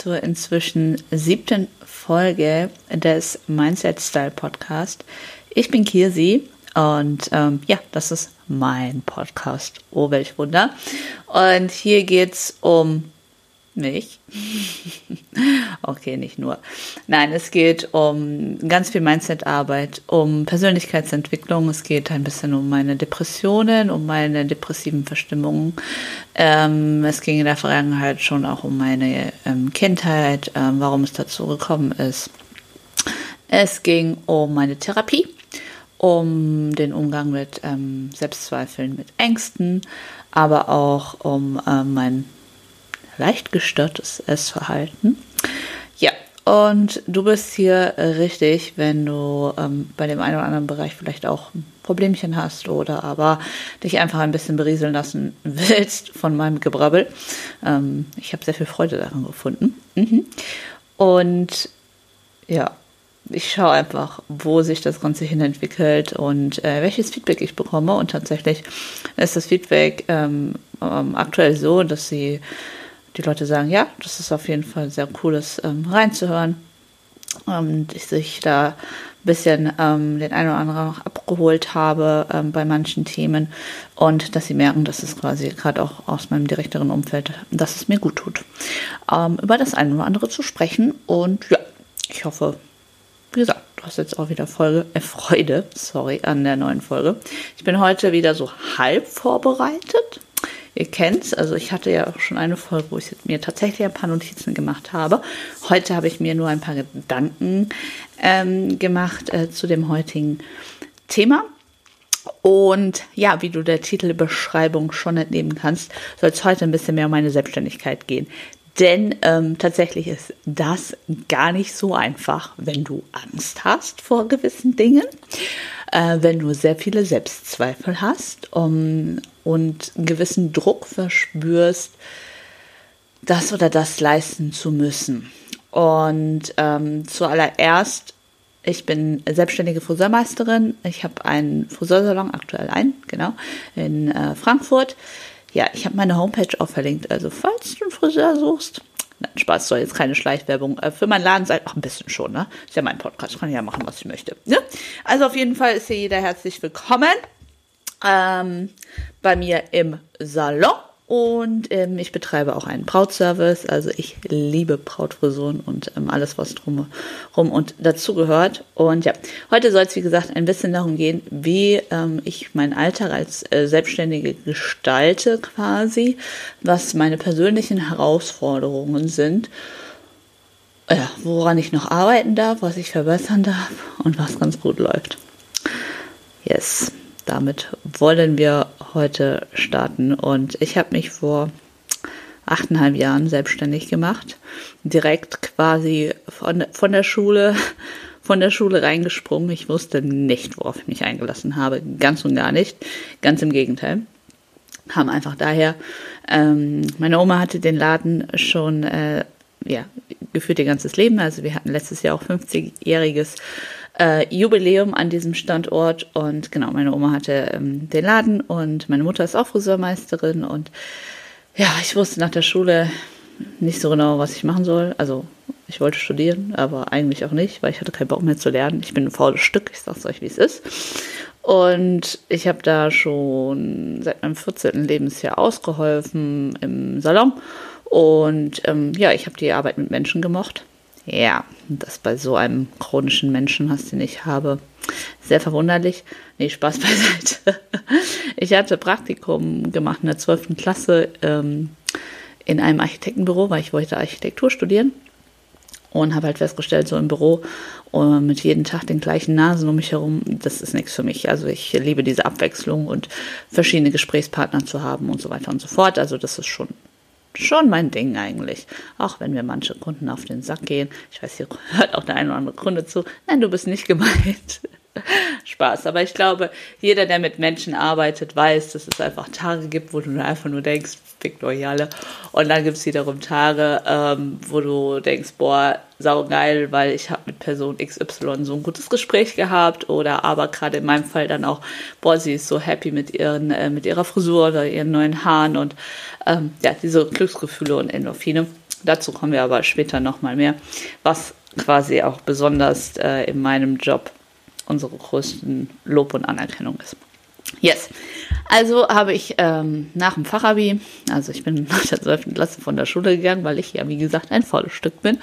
Zur inzwischen siebten Folge des Mindset Style Podcast. Ich bin Kirsi und ähm, ja, das ist mein Podcast. Oh, welch Wunder. Und hier geht es um mich. okay, nicht nur. Nein, es geht um ganz viel Mindset-Arbeit, um Persönlichkeitsentwicklung. Es geht ein bisschen um meine Depressionen, um meine depressiven Verstimmungen. Ähm, es ging in der Vergangenheit schon auch um meine ähm, Kindheit, ähm, warum es dazu gekommen ist. Es ging um meine Therapie, um den Umgang mit ähm, Selbstzweifeln, mit Ängsten, aber auch um ähm, mein leicht gestörtes Essverhalten. Ja, und du bist hier richtig, wenn du ähm, bei dem einen oder anderen Bereich vielleicht auch ein Problemchen hast oder aber dich einfach ein bisschen berieseln lassen willst von meinem Gebrabbel. Ähm, ich habe sehr viel Freude daran gefunden. Mhm. Und ja, ich schaue einfach, wo sich das Ganze hin entwickelt und äh, welches Feedback ich bekomme. Und tatsächlich ist das Feedback ähm, ähm, aktuell so, dass sie die Leute sagen, ja, das ist auf jeden Fall sehr cooles ähm, reinzuhören. Und ich sich da ein bisschen ähm, den einen oder anderen noch abgeholt habe ähm, bei manchen Themen und dass sie merken, dass es quasi gerade auch aus meinem direkteren Umfeld, dass es mir gut tut, ähm, über das eine oder andere zu sprechen. Und ja, ich hoffe, wie gesagt, du hast jetzt auch wieder Folge, äh, Freude, sorry, an der neuen Folge. Ich bin heute wieder so halb vorbereitet Ihr kennt's, also ich hatte ja auch schon eine Folge, wo ich mir tatsächlich ein paar Notizen gemacht habe. Heute habe ich mir nur ein paar Gedanken ähm, gemacht äh, zu dem heutigen Thema. Und ja, wie du der Titelbeschreibung schon entnehmen kannst, soll es heute ein bisschen mehr um meine Selbstständigkeit gehen. Denn ähm, tatsächlich ist das gar nicht so einfach, wenn du Angst hast vor gewissen Dingen, äh, wenn du sehr viele Selbstzweifel hast um, und gewissen Druck verspürst, das oder das leisten zu müssen. Und ähm, zuallererst, ich bin selbstständige Friseurmeisterin. Ich habe einen Friseursalon, aktuell einen, genau, in äh, Frankfurt. Ja, ich habe meine Homepage auch verlinkt. Also, falls du einen Friseur suchst, Nein, Spaß soll jetzt keine Schleichwerbung. Äh, für meinen Laden seid auch ein bisschen schon, ne? Ist ja mein Podcast, kann ich ja machen, was ich möchte. Ne? Also auf jeden Fall ist hier jeder herzlich willkommen ähm, bei mir im Salon. Und ähm, ich betreibe auch einen Brautservice. Also ich liebe Brautfrisuren und ähm, alles, was drumherum und dazu gehört. Und ja, heute soll es, wie gesagt, ein bisschen darum gehen, wie ähm, ich meinen Alltag als äh, Selbstständige gestalte quasi, was meine persönlichen Herausforderungen sind. Ja, woran ich noch arbeiten darf, was ich verbessern darf und was ganz gut läuft. Yes damit wollen wir heute starten. Und ich habe mich vor achteinhalb Jahren selbstständig gemacht. Direkt quasi von, von der Schule, von der Schule reingesprungen. Ich wusste nicht, worauf ich mich eingelassen habe. Ganz und gar nicht. Ganz im Gegenteil. Haben einfach daher, ähm, meine Oma hatte den Laden schon, äh, ja, geführt ihr ganzes Leben. Also wir hatten letztes Jahr auch 50-jähriges äh, Jubiläum an diesem Standort. Und genau, meine Oma hatte ähm, den Laden und meine Mutter ist auch Friseurmeisterin. Und ja, ich wusste nach der Schule nicht so genau, was ich machen soll. Also ich wollte studieren, aber eigentlich auch nicht, weil ich hatte keinen Bock mehr zu lernen. Ich bin ein faules Stück, ich sag's euch, wie es ist. Und ich habe da schon seit meinem 14. Lebensjahr ausgeholfen im Salon. Und ähm, ja, ich habe die Arbeit mit Menschen gemocht. Ja, das bei so einem chronischen Menschen den ich habe. Sehr verwunderlich. Nee, Spaß beiseite. Ich hatte Praktikum gemacht in der 12. Klasse ähm, in einem Architektenbüro, weil ich wollte Architektur studieren. Und habe halt festgestellt, so im Büro uh, mit jedem Tag den gleichen Nasen um mich herum, das ist nichts für mich. Also ich liebe diese Abwechslung und verschiedene Gesprächspartner zu haben und so weiter und so fort. Also das ist schon schon mein Ding eigentlich. Auch wenn mir manche Kunden auf den Sack gehen. Ich weiß, hier hört auch der eine oder andere Kunde zu. Nein, du bist nicht gemeint. Spaß. Aber ich glaube, jeder, der mit Menschen arbeitet, weiß, dass es einfach Tage gibt, wo du einfach nur denkst, fickt euch alle. Und dann gibt es wiederum Tage, ähm, wo du denkst, boah, saugeil, weil ich habe mit Person XY so ein gutes Gespräch gehabt oder aber gerade in meinem Fall dann auch, boah, sie ist so happy mit ihren, äh, mit ihrer Frisur oder ihren neuen Haaren und ähm, ja, diese Glücksgefühle und Endorphine. Dazu kommen wir aber später nochmal mehr, was quasi auch besonders äh, in meinem Job unsere größten Lob und Anerkennung ist. Yes. Also habe ich ähm, nach dem Fachabi, also ich bin nach der 12. Klasse von der Schule gegangen, weil ich ja, wie gesagt, ein volles Stück bin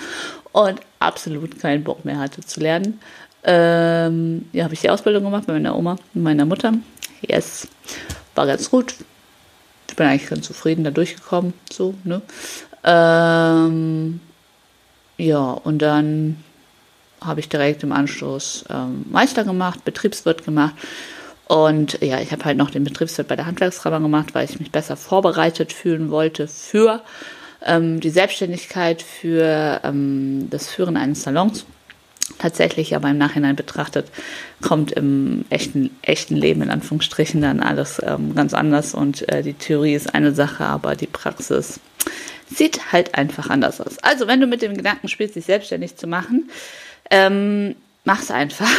und absolut keinen Bock mehr hatte zu lernen. Ähm, ja, habe ich die Ausbildung gemacht bei meiner Oma und meiner Mutter. Yes. War ganz gut. Ich bin eigentlich ganz zufrieden da durchgekommen. So, ne? Ähm, ja, und dann habe ich direkt im Anschluss ähm, Meister gemacht, Betriebswirt gemacht. Und ja, ich habe halt noch den Betriebswirt bei der Handwerkskammer gemacht, weil ich mich besser vorbereitet fühlen wollte für ähm, die Selbstständigkeit, für ähm, das Führen eines Salons. Tatsächlich aber im Nachhinein betrachtet kommt im echten, echten Leben in Anführungsstrichen dann alles ähm, ganz anders und äh, die Theorie ist eine Sache, aber die Praxis sieht halt einfach anders aus. Also wenn du mit dem Gedanken spielst, dich selbstständig zu machen, ähm, mach's einfach.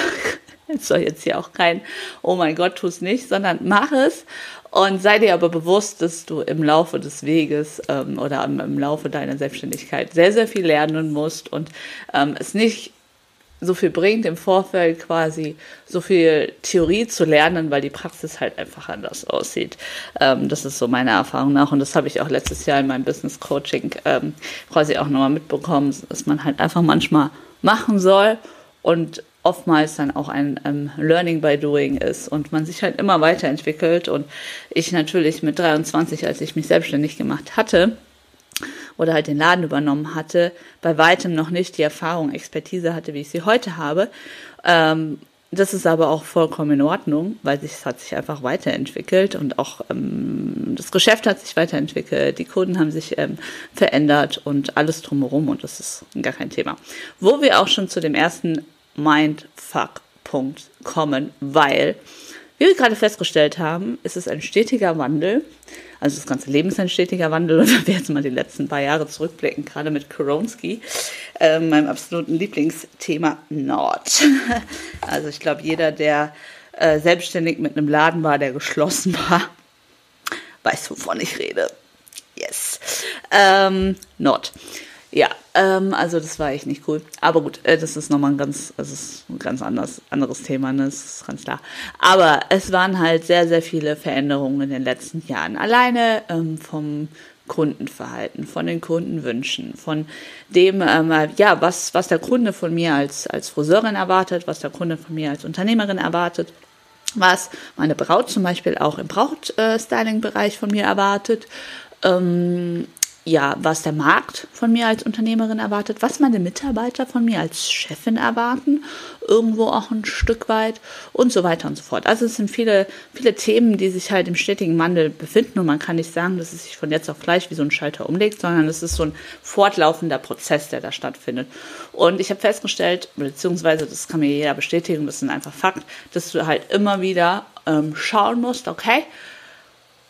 Es soll jetzt hier auch kein, oh mein Gott, tu es nicht, sondern mach es und sei dir aber bewusst, dass du im Laufe des Weges ähm, oder im, im, Laufe deiner Selbstständigkeit sehr, sehr viel lernen musst und ähm, es nicht so viel bringt im Vorfeld quasi so viel Theorie zu lernen, weil die Praxis halt einfach anders aussieht. Ähm, das ist so meine Erfahrung nach und das habe ich auch letztes Jahr in meinem Business Coaching ähm, quasi auch nochmal mitbekommen, dass man halt einfach manchmal machen soll und oftmals dann auch ein ähm, Learning by Doing ist und man sich halt immer weiterentwickelt und ich natürlich mit 23, als ich mich selbstständig gemacht hatte oder halt den Laden übernommen hatte, bei weitem noch nicht die Erfahrung, Expertise hatte, wie ich sie heute habe. Ähm, das ist aber auch vollkommen in Ordnung, weil es hat sich einfach weiterentwickelt und auch ähm, das Geschäft hat sich weiterentwickelt, die Kunden haben sich ähm, verändert und alles drumherum und das ist gar kein Thema. Wo wir auch schon zu dem ersten Mindfuck-Punkt kommen, weil, wie wir gerade festgestellt haben, ist es ein stetiger Wandel also das ganze Leben ist ein stetiger Wandel. Und wenn wir jetzt mal die letzten paar Jahre zurückblicken, gerade mit Koronski, äh, meinem absoluten Lieblingsthema Nord. also ich glaube, jeder, der äh, selbstständig mit einem Laden war, der geschlossen war, weiß, wovon ich rede. Yes. Ähm, Nord. Ja, ähm, also das war echt nicht cool. Aber gut, äh, das ist nochmal ein ganz, das ist ein ganz anders, anderes Thema, ne? das ist ganz klar. Aber es waren halt sehr, sehr viele Veränderungen in den letzten Jahren. Alleine ähm, vom Kundenverhalten, von den Kundenwünschen, von dem, ähm, ja, was, was der Kunde von mir als, als Friseurin erwartet, was der Kunde von mir als Unternehmerin erwartet, was meine Braut zum Beispiel auch im Brautstyling-Bereich von mir erwartet. Ähm, ja, was der Markt von mir als Unternehmerin erwartet, was meine Mitarbeiter von mir als Chefin erwarten, irgendwo auch ein Stück weit und so weiter und so fort. Also es sind viele, viele Themen, die sich halt im stetigen Wandel befinden und man kann nicht sagen, dass es sich von jetzt auf gleich wie so ein Schalter umlegt, sondern es ist so ein fortlaufender Prozess, der da stattfindet. Und ich habe festgestellt, beziehungsweise das kann mir jeder bestätigen, das ist einfach Fakt, dass du halt immer wieder ähm, schauen musst, okay,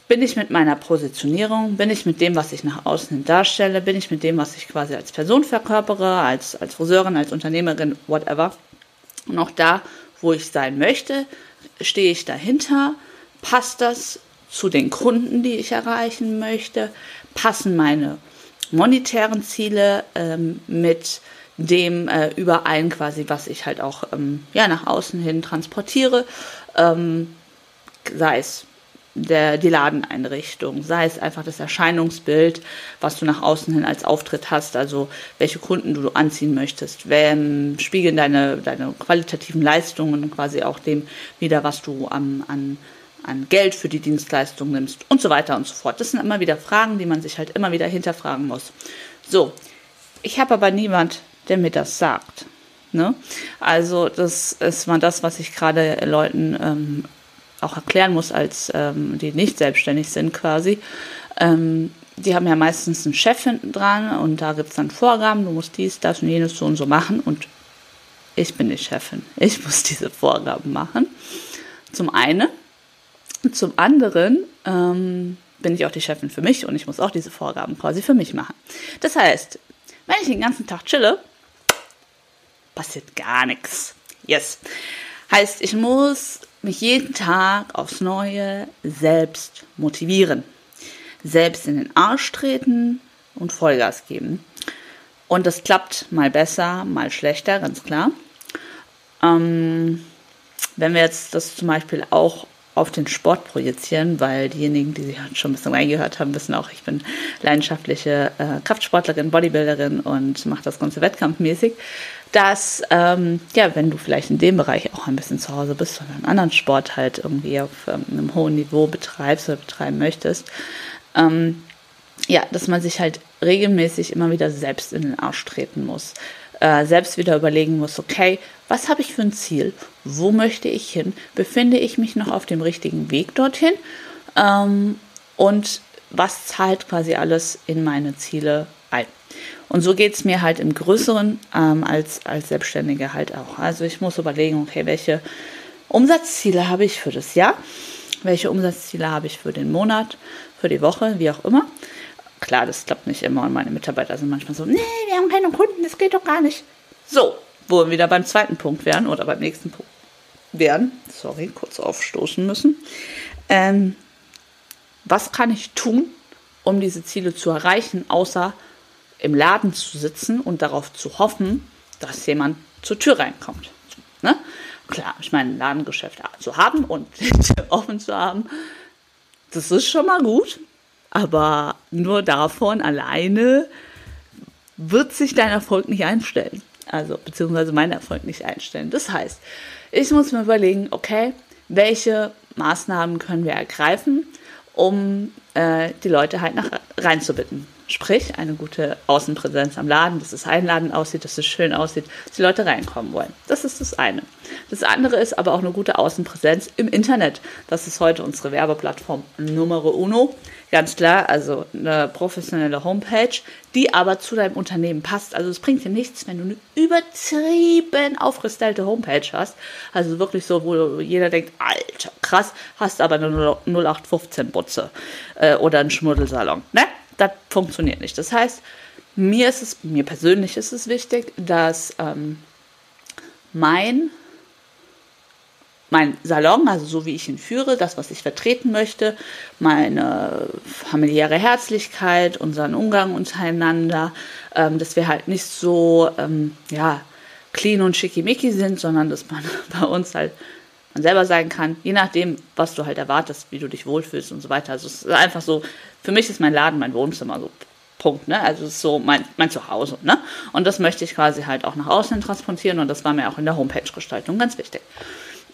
bin ich mit meiner Positionierung, bin ich mit dem, was ich nach außen hin darstelle, bin ich mit dem, was ich quasi als Person verkörpere, als, als Friseurin, als Unternehmerin, whatever. Und auch da, wo ich sein möchte, stehe ich dahinter, passt das zu den Kunden, die ich erreichen möchte, passen meine monetären Ziele ähm, mit dem äh, überein quasi, was ich halt auch ähm, ja, nach außen hin transportiere, ähm, sei es der, die Ladeneinrichtung, sei es einfach das Erscheinungsbild, was du nach außen hin als Auftritt hast, also welche Kunden du anziehen möchtest, wenn, spiegeln deine, deine qualitativen Leistungen quasi auch dem wieder, was du an, an, an Geld für die Dienstleistung nimmst und so weiter und so fort. Das sind immer wieder Fragen, die man sich halt immer wieder hinterfragen muss. So, ich habe aber niemand, der mir das sagt. Ne? Also das ist mal das, was ich gerade Leuten ähm, auch erklären muss, als ähm, die nicht selbstständig sind quasi. Ähm, die haben ja meistens einen Chef hinten dran und da gibt es dann Vorgaben, du musst dies, das und jenes so und so machen und ich bin die Chefin. Ich muss diese Vorgaben machen. Zum einen. Zum anderen ähm, bin ich auch die Chefin für mich und ich muss auch diese Vorgaben quasi für mich machen. Das heißt, wenn ich den ganzen Tag chille, passiert gar nichts. Yes. Heißt, ich muss mich jeden Tag aufs Neue selbst motivieren. Selbst in den Arsch treten und Vollgas geben. Und das klappt mal besser, mal schlechter, ganz klar. Ähm, wenn wir jetzt das zum Beispiel auch auf den Sport projizieren, weil diejenigen, die sich schon ein bisschen reingehört haben, wissen auch, ich bin leidenschaftliche äh, Kraftsportlerin, Bodybuilderin und mache das Ganze wettkampfmäßig, dass, ähm, ja, wenn du vielleicht in dem Bereich auch ein bisschen zu Hause bist oder einen anderen Sport halt irgendwie auf ähm, einem hohen Niveau betreibst oder betreiben möchtest, ähm, ja, dass man sich halt regelmäßig immer wieder selbst in den Arsch treten muss. Äh, selbst wieder überlegen muss, okay, was habe ich für ein Ziel? Wo möchte ich hin? Befinde ich mich noch auf dem richtigen Weg dorthin? Ähm, und was zahlt quasi alles in meine Ziele ein? Und so geht es mir halt im Größeren ähm, als, als Selbstständige halt auch. Also ich muss überlegen, okay, welche Umsatzziele habe ich für das Jahr? Welche Umsatzziele habe ich für den Monat, für die Woche, wie auch immer? Klar, das klappt nicht immer und meine Mitarbeiter sind manchmal so, nee, wir haben keine Kunden, das geht doch gar nicht. So, wo wir wieder beim zweiten Punkt wären oder beim nächsten Punkt wären. Sorry, kurz aufstoßen müssen. Ähm, was kann ich tun, um diese Ziele zu erreichen, außer im Laden zu sitzen und darauf zu hoffen, dass jemand zur Tür reinkommt? Ne? Klar, ich meine, ein Ladengeschäft zu haben und offen zu haben, das ist schon mal gut. Aber nur davon alleine wird sich dein Erfolg nicht einstellen. Also, beziehungsweise mein Erfolg nicht einstellen. Das heißt, ich muss mir überlegen, okay, welche Maßnahmen können wir ergreifen, um äh, die Leute halt nach reinzubitten. Sprich, eine gute Außenpräsenz am Laden, dass es einladend aussieht, dass es schön aussieht, dass die Leute reinkommen wollen. Das ist das eine. Das andere ist aber auch eine gute Außenpräsenz im Internet. Das ist heute unsere Werbeplattform Numero Uno. Ganz klar, also eine professionelle Homepage, die aber zu deinem Unternehmen passt. Also es bringt dir nichts, wenn du eine übertrieben aufgestellte Homepage hast. Also wirklich so, wo jeder denkt, alter, krass, hast aber eine 0815-Butze äh, oder einen Schmuddelsalon. Ne? Das funktioniert nicht. Das heißt, mir ist es, mir persönlich ist es wichtig, dass ähm, mein mein Salon, also so wie ich ihn führe, das, was ich vertreten möchte, meine familiäre Herzlichkeit, unseren Umgang untereinander, ähm, dass wir halt nicht so, ähm, ja, clean und schickimicki sind, sondern dass man bei uns halt man selber sein kann, je nachdem, was du halt erwartest, wie du dich wohlfühlst und so weiter. Also es ist einfach so, für mich ist mein Laden mein Wohnzimmer, so Punkt, ne? Also es ist so mein, mein Zuhause, ne? Und das möchte ich quasi halt auch nach außen transportieren und das war mir auch in der Homepage-Gestaltung ganz wichtig.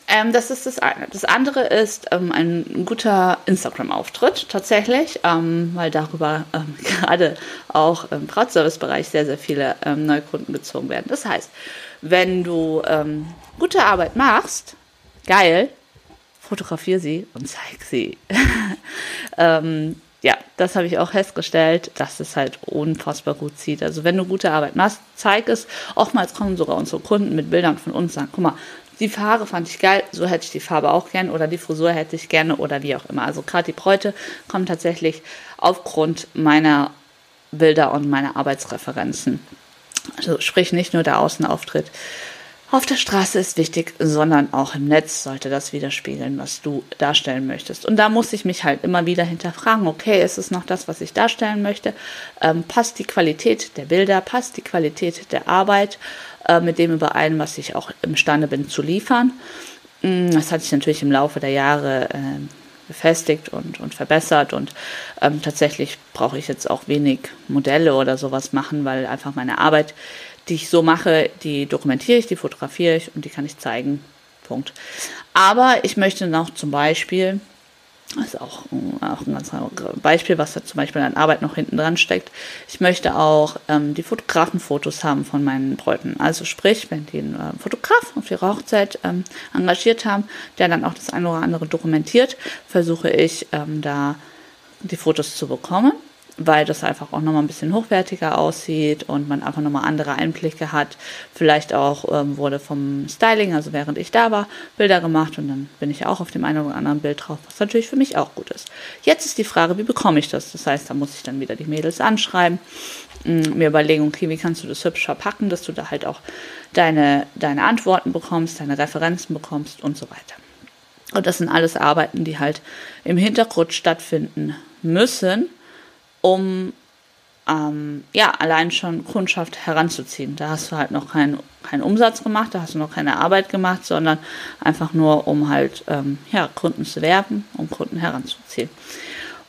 Ähm, das ist das eine. Das andere ist ähm, ein guter Instagram-Auftritt tatsächlich, ähm, weil darüber ähm, gerade auch im Brautservice-Bereich sehr, sehr viele ähm, Neukunden gezogen werden. Das heißt, wenn du ähm, gute Arbeit machst, geil, fotografiere sie und zeig sie. ähm, das habe ich auch festgestellt, dass es halt unfassbar gut zieht. Also wenn du gute Arbeit machst, zeig es. Oftmals kommen sogar unsere Kunden mit Bildern von uns und sagen, guck mal, die Haare fand ich geil, so hätte ich die Farbe auch gern oder die Frisur hätte ich gerne oder wie auch immer. Also gerade die Bräute kommen tatsächlich aufgrund meiner Bilder und meiner Arbeitsreferenzen. Also sprich nicht nur der Außenauftritt auf der Straße ist wichtig, sondern auch im Netz sollte das widerspiegeln, was du darstellen möchtest. Und da muss ich mich halt immer wieder hinterfragen, okay, ist es noch das, was ich darstellen möchte? Ähm, passt die Qualität der Bilder, passt die Qualität der Arbeit äh, mit dem überein, was ich auch imstande bin zu liefern? Mm, das hat sich natürlich im Laufe der Jahre äh, befestigt und, und verbessert und ähm, tatsächlich brauche ich jetzt auch wenig Modelle oder sowas machen, weil einfach meine Arbeit die ich so mache, die dokumentiere ich, die fotografiere ich und die kann ich zeigen. Punkt. Aber ich möchte noch zum Beispiel, das ist auch, auch ein ganz Beispiel, was da zum Beispiel an Arbeit noch hinten dran steckt. Ich möchte auch ähm, die Fotografenfotos haben von meinen Bräuten. Also sprich, wenn die einen äh, Fotograf auf ihre Hochzeit ähm, engagiert haben, der dann auch das eine oder andere dokumentiert, versuche ich ähm, da die Fotos zu bekommen weil das einfach auch nochmal ein bisschen hochwertiger aussieht und man einfach nochmal andere Einblicke hat. Vielleicht auch ähm, wurde vom Styling, also während ich da war, Bilder gemacht und dann bin ich auch auf dem einen oder anderen Bild drauf, was natürlich für mich auch gut ist. Jetzt ist die Frage, wie bekomme ich das? Das heißt, da muss ich dann wieder die Mädels anschreiben, mm, mir überlegen, okay, wie kannst du das hübsch verpacken, dass du da halt auch deine, deine Antworten bekommst, deine Referenzen bekommst und so weiter. Und das sind alles Arbeiten, die halt im Hintergrund stattfinden müssen, um ähm, ja allein schon Kundschaft heranzuziehen. Da hast du halt noch keinen keinen Umsatz gemacht, da hast du noch keine Arbeit gemacht, sondern einfach nur, um halt ähm, ja, Kunden zu werben, um Kunden heranzuziehen.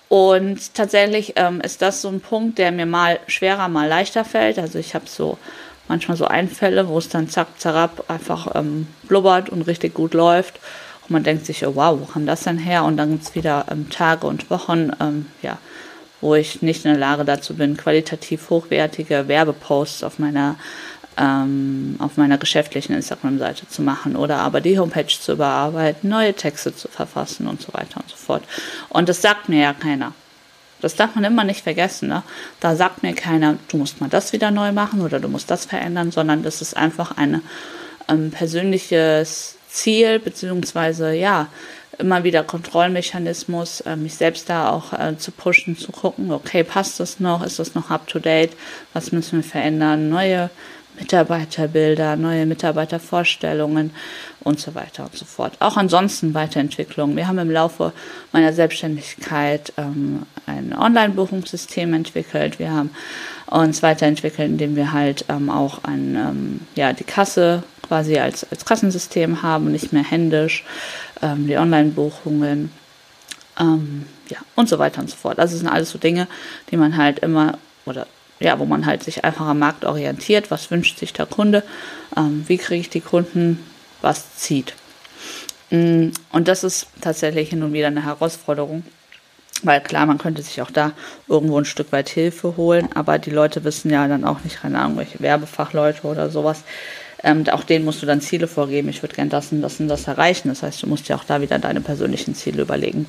Und tatsächlich ähm, ist das so ein Punkt, der mir mal schwerer, mal leichter fällt. Also ich habe so manchmal so Einfälle, wo es dann zack, zerab einfach ähm, blubbert und richtig gut läuft. Und man denkt sich, oh, wow, wo kam das denn her? Und dann gibt es wieder ähm, Tage und Wochen, ähm, ja, wo ich nicht in der Lage dazu bin, qualitativ hochwertige Werbeposts auf meiner ähm, auf meiner geschäftlichen Instagram-Seite zu machen oder aber die Homepage zu überarbeiten, neue Texte zu verfassen und so weiter und so fort. Und das sagt mir ja keiner. Das darf man immer nicht vergessen. Ne? Da sagt mir keiner, du musst mal das wieder neu machen oder du musst das verändern, sondern das ist einfach ein ähm, persönliches Ziel, beziehungsweise ja, immer wieder Kontrollmechanismus, äh, mich selbst da auch äh, zu pushen, zu gucken, okay, passt das noch, ist das noch up to date, was müssen wir verändern, neue Mitarbeiterbilder, neue Mitarbeitervorstellungen und so weiter und so fort. Auch ansonsten Weiterentwicklung. Wir haben im Laufe meiner Selbstständigkeit ähm, ein Online-Buchungssystem entwickelt. Wir haben uns weiterentwickelt, indem wir halt ähm, auch ein, ähm, ja, die Kasse quasi als, als Kassensystem haben, nicht mehr händisch, ähm, die Online-Buchungen, ähm, ja, und so weiter und so fort. Das sind alles so Dinge, die man halt immer, oder ja, wo man halt sich einfach am Markt orientiert, was wünscht sich der Kunde, ähm, wie kriege ich die Kunden, was zieht. Mm, und das ist tatsächlich hin und wieder eine Herausforderung, weil klar, man könnte sich auch da irgendwo ein Stück weit Hilfe holen, aber die Leute wissen ja dann auch nicht, keine Ahnung, welche Werbefachleute oder sowas, ähm, auch denen musst du dann Ziele vorgeben. Ich würde gern das und das und das erreichen. Das heißt, du musst ja auch da wieder deine persönlichen Ziele überlegen.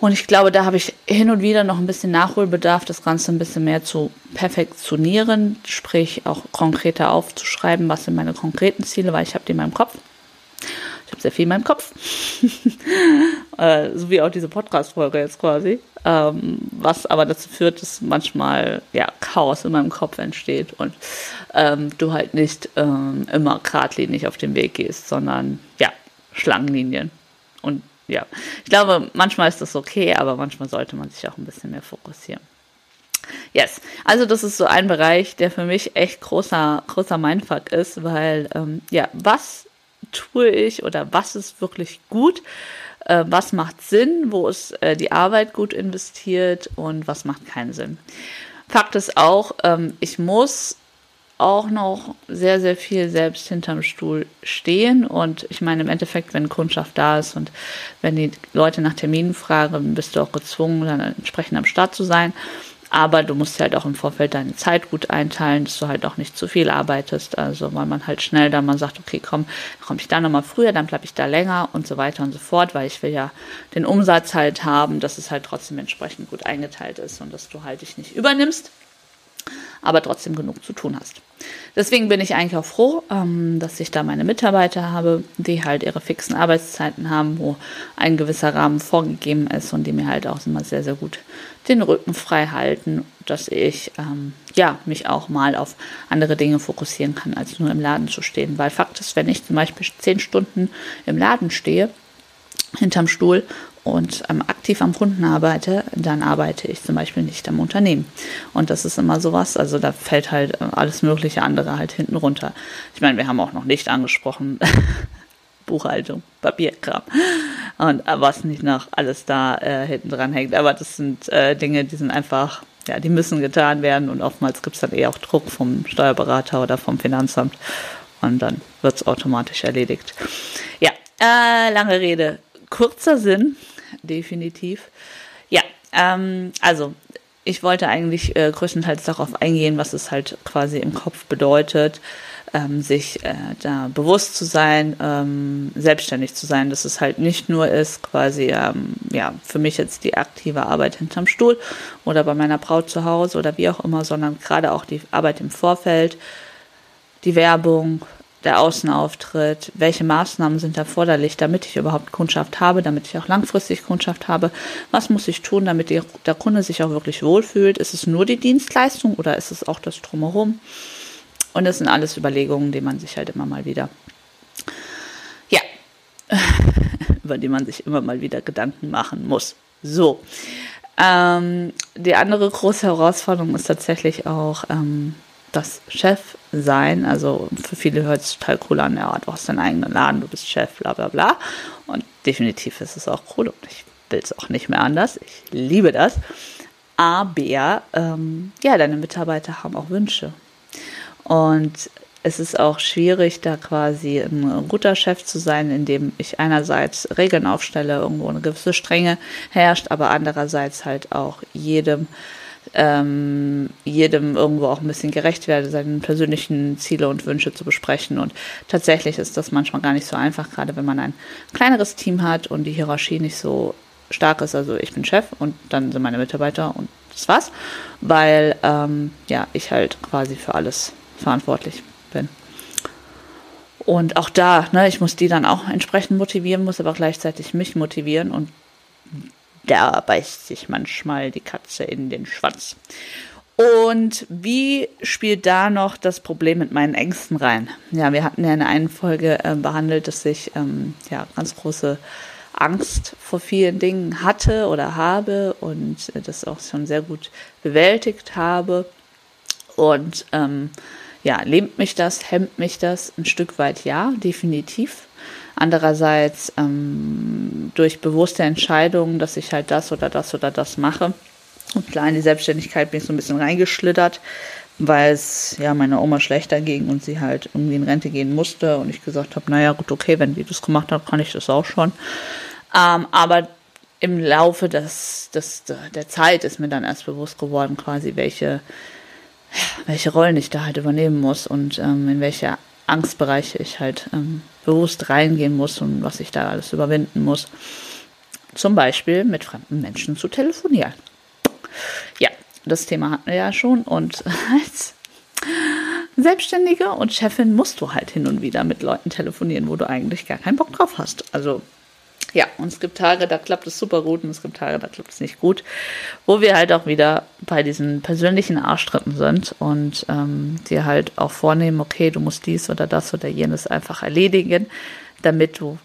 Und ich glaube, da habe ich hin und wieder noch ein bisschen Nachholbedarf, das Ganze ein bisschen mehr zu perfektionieren, sprich auch konkreter aufzuschreiben, was sind meine konkreten Ziele, weil ich habe die in meinem Kopf. Sehr viel in meinem Kopf. äh, so wie auch diese Podcast-Folge jetzt quasi. Ähm, was aber dazu führt, dass manchmal ja, Chaos in meinem Kopf entsteht und ähm, du halt nicht ähm, immer geradlinig auf den Weg gehst, sondern ja, Schlangenlinien. Und ja, ich glaube, manchmal ist das okay, aber manchmal sollte man sich auch ein bisschen mehr fokussieren. Yes, also das ist so ein Bereich, der für mich echt großer, großer Mindfuck ist, weil ähm, ja, was tue ich oder was ist wirklich gut? Äh, was macht Sinn? Wo ist äh, die Arbeit gut investiert und was macht keinen Sinn? Fakt ist auch, ähm, ich muss auch noch sehr, sehr viel selbst hinterm Stuhl stehen. Und ich meine, im Endeffekt, wenn Kundschaft da ist und wenn die Leute nach Terminen fragen, bist du auch gezwungen, dann entsprechend am Start zu sein. Aber du musst halt auch im Vorfeld deine Zeit gut einteilen, dass du halt auch nicht zu viel arbeitest. Also weil man halt schnell dann mal sagt, okay, komm, komme ich da nochmal früher, dann bleibe ich da länger und so weiter und so fort, weil ich will ja den Umsatz halt haben, dass es halt trotzdem entsprechend gut eingeteilt ist und dass du halt dich nicht übernimmst, aber trotzdem genug zu tun hast. Deswegen bin ich eigentlich auch froh, ähm, dass ich da meine Mitarbeiter habe, die halt ihre fixen Arbeitszeiten haben, wo ein gewisser Rahmen vorgegeben ist und die mir halt auch immer sehr, sehr gut den Rücken frei halten, dass ich ähm, ja mich auch mal auf andere Dinge fokussieren kann, als nur im Laden zu stehen. Weil Fakt ist, wenn ich zum Beispiel zehn Stunden im Laden stehe, hinterm Stuhl und ähm, aktiv am Kunden arbeite, dann arbeite ich zum Beispiel nicht am Unternehmen. Und das ist immer sowas, also da fällt halt äh, alles mögliche andere halt hinten runter. Ich meine, wir haben auch noch nicht angesprochen, Buchhaltung, Papierkram und äh, was nicht noch alles da äh, hinten dran hängt. Aber das sind äh, Dinge, die sind einfach, ja, die müssen getan werden und oftmals gibt es dann eher auch Druck vom Steuerberater oder vom Finanzamt und dann wird es automatisch erledigt. Ja, äh, lange Rede, kurzer Sinn, definitiv. Ja, ähm, also ich wollte eigentlich äh, größtenteils darauf eingehen, was es halt quasi im Kopf bedeutet, ähm, sich äh, da bewusst zu sein, ähm, selbstständig zu sein, dass es halt nicht nur ist, quasi, ähm, ja, für mich jetzt die aktive Arbeit hinterm Stuhl oder bei meiner Braut zu Hause oder wie auch immer, sondern gerade auch die Arbeit im Vorfeld, die Werbung, der Außenauftritt, welche Maßnahmen sind erforderlich, damit ich überhaupt Kundschaft habe, damit ich auch langfristig Kundschaft habe, was muss ich tun, damit der Kunde sich auch wirklich wohlfühlt, ist es nur die Dienstleistung oder ist es auch das drumherum? Und das sind alles Überlegungen, die man sich halt immer mal wieder, ja, über die man sich immer mal wieder Gedanken machen muss. So. Ähm, die andere große Herausforderung ist tatsächlich auch ähm, das Chef-Sein. Also für viele hört es total cool an, ja, du hast deinen eigenen Laden, du bist Chef, bla bla bla. Und definitiv ist es auch cool und ich will es auch nicht mehr anders. Ich liebe das. Aber ähm, ja, deine Mitarbeiter haben auch Wünsche. Und es ist auch schwierig, da quasi ein guter Chef zu sein, indem ich einerseits Regeln aufstelle, irgendwo eine gewisse Strenge herrscht, aber andererseits halt auch jedem ähm, jedem irgendwo auch ein bisschen gerecht werde, seine persönlichen Ziele und Wünsche zu besprechen. Und tatsächlich ist das manchmal gar nicht so einfach, gerade wenn man ein kleineres Team hat und die Hierarchie nicht so stark ist. Also ich bin Chef und dann sind meine Mitarbeiter und das war's, weil ähm, ja ich halt quasi für alles verantwortlich bin. Und auch da, ne, ich muss die dann auch entsprechend motivieren, muss aber gleichzeitig mich motivieren und da beißt sich manchmal die Katze in den Schwanz. Und wie spielt da noch das Problem mit meinen Ängsten rein? Ja, wir hatten ja in einer Folge äh, behandelt, dass ich ähm, ja ganz große Angst vor vielen Dingen hatte oder habe und äh, das auch schon sehr gut bewältigt habe. Und ähm, ja, lähmt mich das, hemmt mich das ein Stück weit? Ja, definitiv. Andererseits ähm, durch bewusste Entscheidungen, dass ich halt das oder das oder das mache. Und klar, in die Selbstständigkeit bin ich so ein bisschen reingeschlittert, weil es ja meiner Oma schlechter ging und sie halt irgendwie in Rente gehen musste. Und ich gesagt habe, naja, gut, okay, wenn die das gemacht hat, kann ich das auch schon. Ähm, aber im Laufe des, des, der Zeit ist mir dann erst bewusst geworden, quasi, welche, welche Rollen ich da halt übernehmen muss und ähm, in welche Angstbereiche ich halt ähm, bewusst reingehen muss und was ich da alles überwinden muss. Zum Beispiel mit fremden Menschen zu telefonieren. Ja, das Thema hatten wir ja schon und als Selbstständige und Chefin musst du halt hin und wieder mit Leuten telefonieren, wo du eigentlich gar keinen Bock drauf hast. Also ja, und es gibt Tage, da klappt es super gut und es gibt Tage, da klappt es nicht gut, wo wir halt auch wieder bei diesen persönlichen Arschtritten sind und ähm, dir halt auch vornehmen, okay, du musst dies oder das oder jenes einfach erledigen, damit du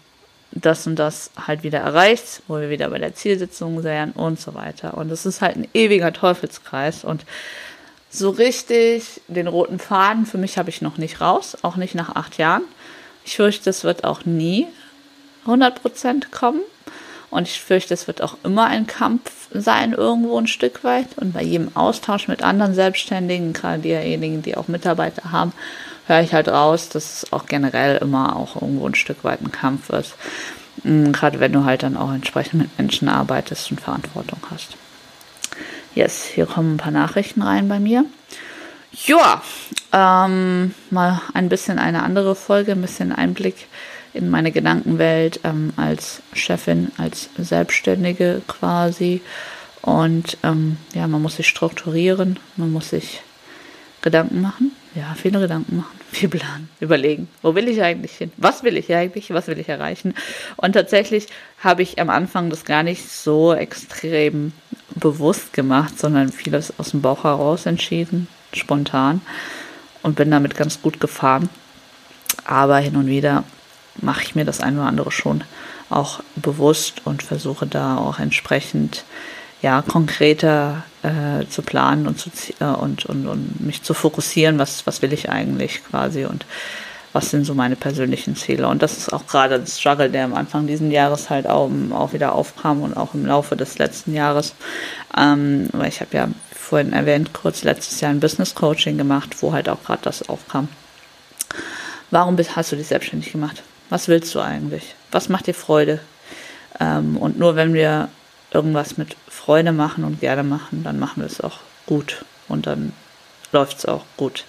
das und das halt wieder erreichst, wo wir wieder bei der Zielsitzung wären und so weiter. Und es ist halt ein ewiger Teufelskreis und so richtig den roten Faden für mich habe ich noch nicht raus, auch nicht nach acht Jahren. Ich fürchte, es wird auch nie 100% kommen. Und ich fürchte, es wird auch immer ein Kampf sein, irgendwo ein Stück weit. Und bei jedem Austausch mit anderen Selbstständigen, gerade diejenigen, die auch Mitarbeiter haben, höre ich halt raus, dass es auch generell immer auch irgendwo ein Stück weit ein Kampf ist. Mm, gerade wenn du halt dann auch entsprechend mit Menschen arbeitest und Verantwortung hast. Yes, hier kommen ein paar Nachrichten rein bei mir. Ja, ähm, mal ein bisschen eine andere Folge, ein bisschen Einblick in meine Gedankenwelt ähm, als Chefin, als Selbstständige quasi. Und ähm, ja, man muss sich strukturieren, man muss sich Gedanken machen, ja, viele Gedanken machen, viel planen, überlegen, wo will ich eigentlich hin, was will ich eigentlich, was will ich erreichen. Und tatsächlich habe ich am Anfang das gar nicht so extrem bewusst gemacht, sondern vieles aus dem Bauch heraus entschieden, spontan und bin damit ganz gut gefahren. Aber hin und wieder mache ich mir das eine oder andere schon auch bewusst und versuche da auch entsprechend ja konkreter äh, zu planen und, zu, äh, und, und, und mich zu fokussieren, was, was will ich eigentlich quasi und was sind so meine persönlichen Ziele. Und das ist auch gerade das Struggle, der am Anfang dieses Jahres halt auch, auch wieder aufkam und auch im Laufe des letzten Jahres. Ähm, weil ich habe ja vorhin erwähnt, kurz letztes Jahr ein Business Coaching gemacht, wo halt auch gerade das aufkam. Warum hast du dich selbstständig gemacht? Was willst du eigentlich? Was macht dir Freude? Ähm, und nur wenn wir irgendwas mit Freude machen und gerne machen, dann machen wir es auch gut und dann läuft es auch gut.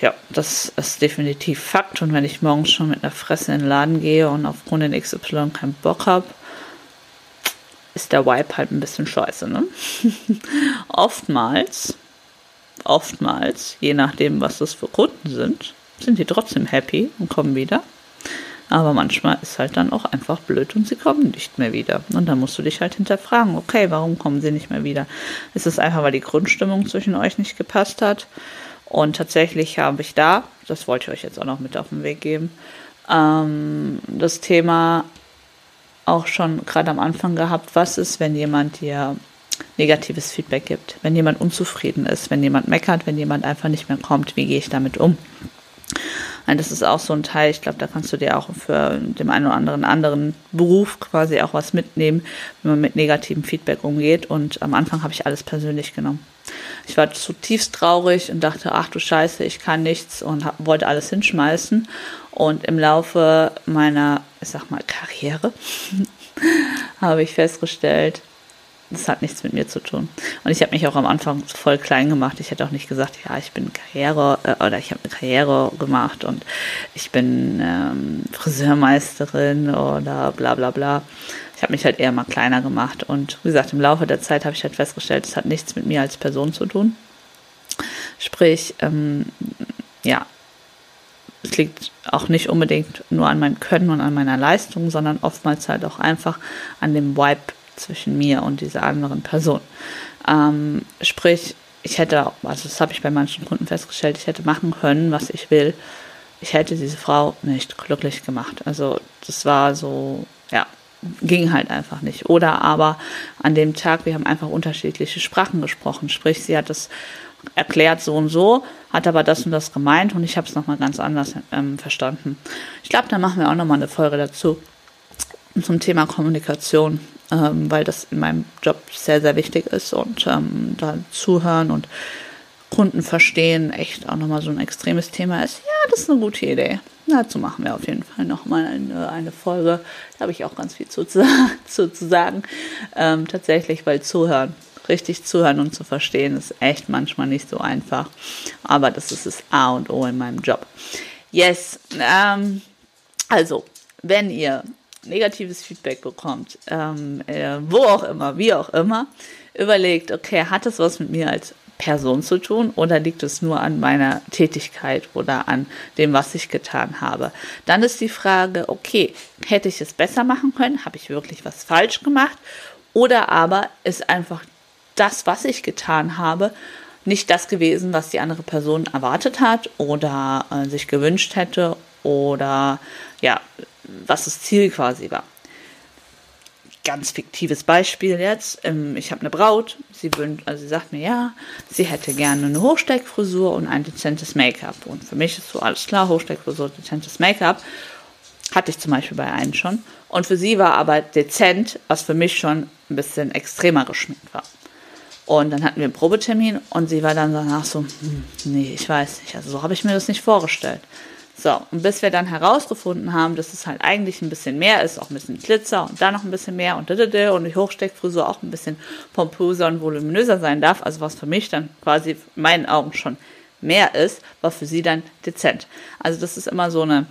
ja, das ist definitiv Fakt. Und wenn ich morgens schon mit einer Fresse in den Laden gehe und auf Kundin XY keinen Bock habe, ist der Vibe halt ein bisschen scheiße. Ne? oftmals, oftmals, je nachdem, was das für Kunden sind, sind die trotzdem happy und kommen wieder. Aber manchmal ist halt dann auch einfach blöd und sie kommen nicht mehr wieder. Und dann musst du dich halt hinterfragen, okay, warum kommen sie nicht mehr wieder? Ist es einfach, weil die Grundstimmung zwischen euch nicht gepasst hat? Und tatsächlich habe ich da, das wollte ich euch jetzt auch noch mit auf den Weg geben, ähm, das Thema auch schon gerade am Anfang gehabt, was ist, wenn jemand dir negatives Feedback gibt, wenn jemand unzufrieden ist, wenn jemand meckert, wenn jemand einfach nicht mehr kommt, wie gehe ich damit um? Und das ist auch so ein Teil, ich glaube, da kannst du dir auch für den einen oder anderen anderen Beruf quasi auch was mitnehmen, wenn man mit negativem Feedback umgeht. Und am Anfang habe ich alles persönlich genommen. Ich war zutiefst traurig und dachte, ach du Scheiße, ich kann nichts und hab, wollte alles hinschmeißen. Und im Laufe meiner, ich sag mal, Karriere habe ich festgestellt, das hat nichts mit mir zu tun. Und ich habe mich auch am Anfang voll klein gemacht. Ich hätte auch nicht gesagt, ja, ich bin Karriere äh, oder ich habe eine Karriere gemacht und ich bin ähm, Friseurmeisterin oder bla bla bla. Ich habe mich halt eher mal kleiner gemacht. Und wie gesagt, im Laufe der Zeit habe ich halt festgestellt, es hat nichts mit mir als Person zu tun. Sprich, ähm, ja, es liegt auch nicht unbedingt nur an meinem Können und an meiner Leistung, sondern oftmals halt auch einfach an dem Vibe zwischen mir und dieser anderen Person. Ähm, sprich, ich hätte, also das habe ich bei manchen Kunden festgestellt, ich hätte machen können, was ich will. Ich hätte diese Frau nicht glücklich gemacht. Also das war so, ja, ging halt einfach nicht. Oder aber an dem Tag, wir haben einfach unterschiedliche Sprachen gesprochen. Sprich, sie hat das erklärt so und so, hat aber das und das gemeint und ich habe es nochmal ganz anders ähm, verstanden. Ich glaube, da machen wir auch nochmal eine Folge dazu zum Thema Kommunikation ähm, weil das in meinem Job sehr, sehr wichtig ist und ähm, da zuhören und Kunden verstehen echt auch nochmal so ein extremes Thema ist. Ja, das ist eine gute Idee. Dazu machen wir auf jeden Fall nochmal eine, eine Folge. Da habe ich auch ganz viel zu, zu, zu sagen. Ähm, tatsächlich, weil zuhören, richtig zuhören und zu verstehen, ist echt manchmal nicht so einfach. Aber das ist das A und O in meinem Job. Yes. Ähm, also, wenn ihr negatives Feedback bekommt, ähm, äh, wo auch immer, wie auch immer, überlegt, okay, hat es was mit mir als Person zu tun oder liegt es nur an meiner Tätigkeit oder an dem, was ich getan habe? Dann ist die Frage, okay, hätte ich es besser machen können? Habe ich wirklich was falsch gemacht? Oder aber ist einfach das, was ich getan habe, nicht das gewesen, was die andere Person erwartet hat oder äh, sich gewünscht hätte oder ja, was das Ziel quasi war. Ganz fiktives Beispiel jetzt. Ähm, ich habe eine Braut, sie, wünscht, also sie sagt mir, ja, sie hätte gerne eine Hochsteckfrisur und ein dezentes Make-up. Und für mich ist so alles klar, Hochsteckfrisur, dezentes Make-up. Hatte ich zum Beispiel bei einem schon. Und für sie war aber dezent, was für mich schon ein bisschen extremer geschminkt war. Und dann hatten wir einen Probetermin und sie war dann danach so, hm, nee, ich weiß nicht, also so habe ich mir das nicht vorgestellt. So, und bis wir dann herausgefunden haben, dass es halt eigentlich ein bisschen mehr ist, auch ein bisschen Glitzer und da noch ein bisschen mehr und und die Hochsteckfrisur auch ein bisschen pompöser und voluminöser sein darf, also was für mich dann quasi in meinen Augen schon mehr ist, war für sie dann dezent. Also das ist immer so eine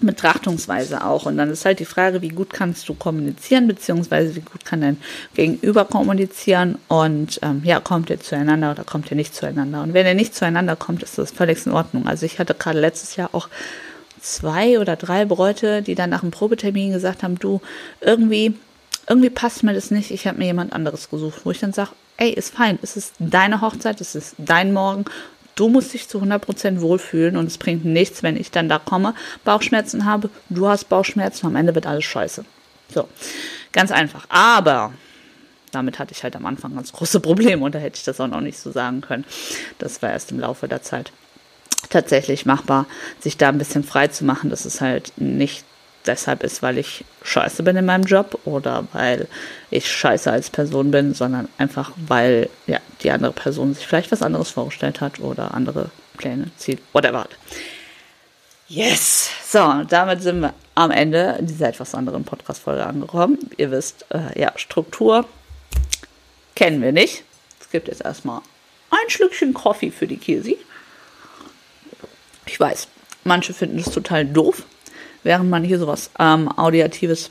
Betrachtungsweise auch. Und dann ist halt die Frage, wie gut kannst du kommunizieren, beziehungsweise wie gut kann dein Gegenüber kommunizieren und ähm, ja, kommt ihr zueinander oder kommt ihr nicht zueinander. Und wenn ihr nicht zueinander kommt, ist das völlig in Ordnung. Also ich hatte gerade letztes Jahr auch zwei oder drei Bräute, die dann nach dem Probetermin gesagt haben, du, irgendwie, irgendwie passt mir das nicht, ich habe mir jemand anderes gesucht, wo ich dann sage, ey, ist fein, es ist deine Hochzeit, es ist dein Morgen Du musst dich zu 100% wohlfühlen und es bringt nichts, wenn ich dann da komme, Bauchschmerzen habe, du hast Bauchschmerzen, am Ende wird alles scheiße. So, ganz einfach. Aber damit hatte ich halt am Anfang ganz große Probleme und da hätte ich das auch noch nicht so sagen können. Das war erst im Laufe der Zeit tatsächlich machbar, sich da ein bisschen frei zu machen, dass es halt nicht deshalb ist, weil ich scheiße bin in meinem Job oder weil ich scheiße als Person bin, sondern einfach, weil ja, die andere Person sich vielleicht was anderes vorgestellt hat oder andere Pläne, Ziel, whatever hat. Yes! So, damit sind wir am Ende dieser etwas anderen Podcast-Folge angekommen. Ihr wisst, äh, ja, Struktur kennen wir nicht. Es gibt jetzt erstmal ein Schlückchen Kaffee für die Kisi. Ich weiß, manche finden es total doof, während man hier sowas ähm, Audiatives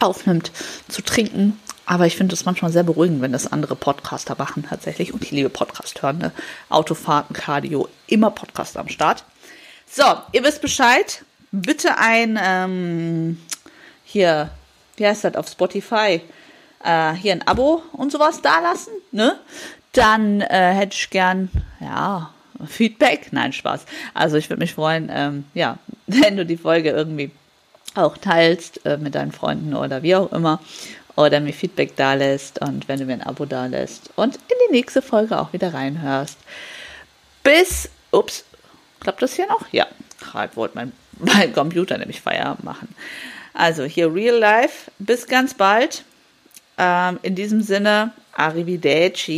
aufnimmt, zu trinken. Aber ich finde es manchmal sehr beruhigend, wenn das andere Podcaster machen tatsächlich. Und ich liebe Podcast hören. Autofahrten, Cardio, immer Podcast am Start. So, ihr wisst Bescheid. Bitte ein, ähm, hier, wie heißt das, auf Spotify, äh, hier ein Abo und sowas da lassen, ne? Dann äh, hätte ich gern, ja, Feedback. Nein, Spaß. Also ich würde mich freuen, ähm, ja, wenn du die Folge irgendwie auch teilst äh, mit deinen Freunden oder wie auch immer oder mir Feedback da lässt und wenn du mir ein Abo da lässt und in die nächste Folge auch wieder reinhörst. Bis, ups, klappt das hier noch? Ja, gerade wollte mein, mein Computer nämlich Feierabend machen. Also hier Real Life. Bis ganz bald. Ähm, in diesem Sinne, Arrivederci.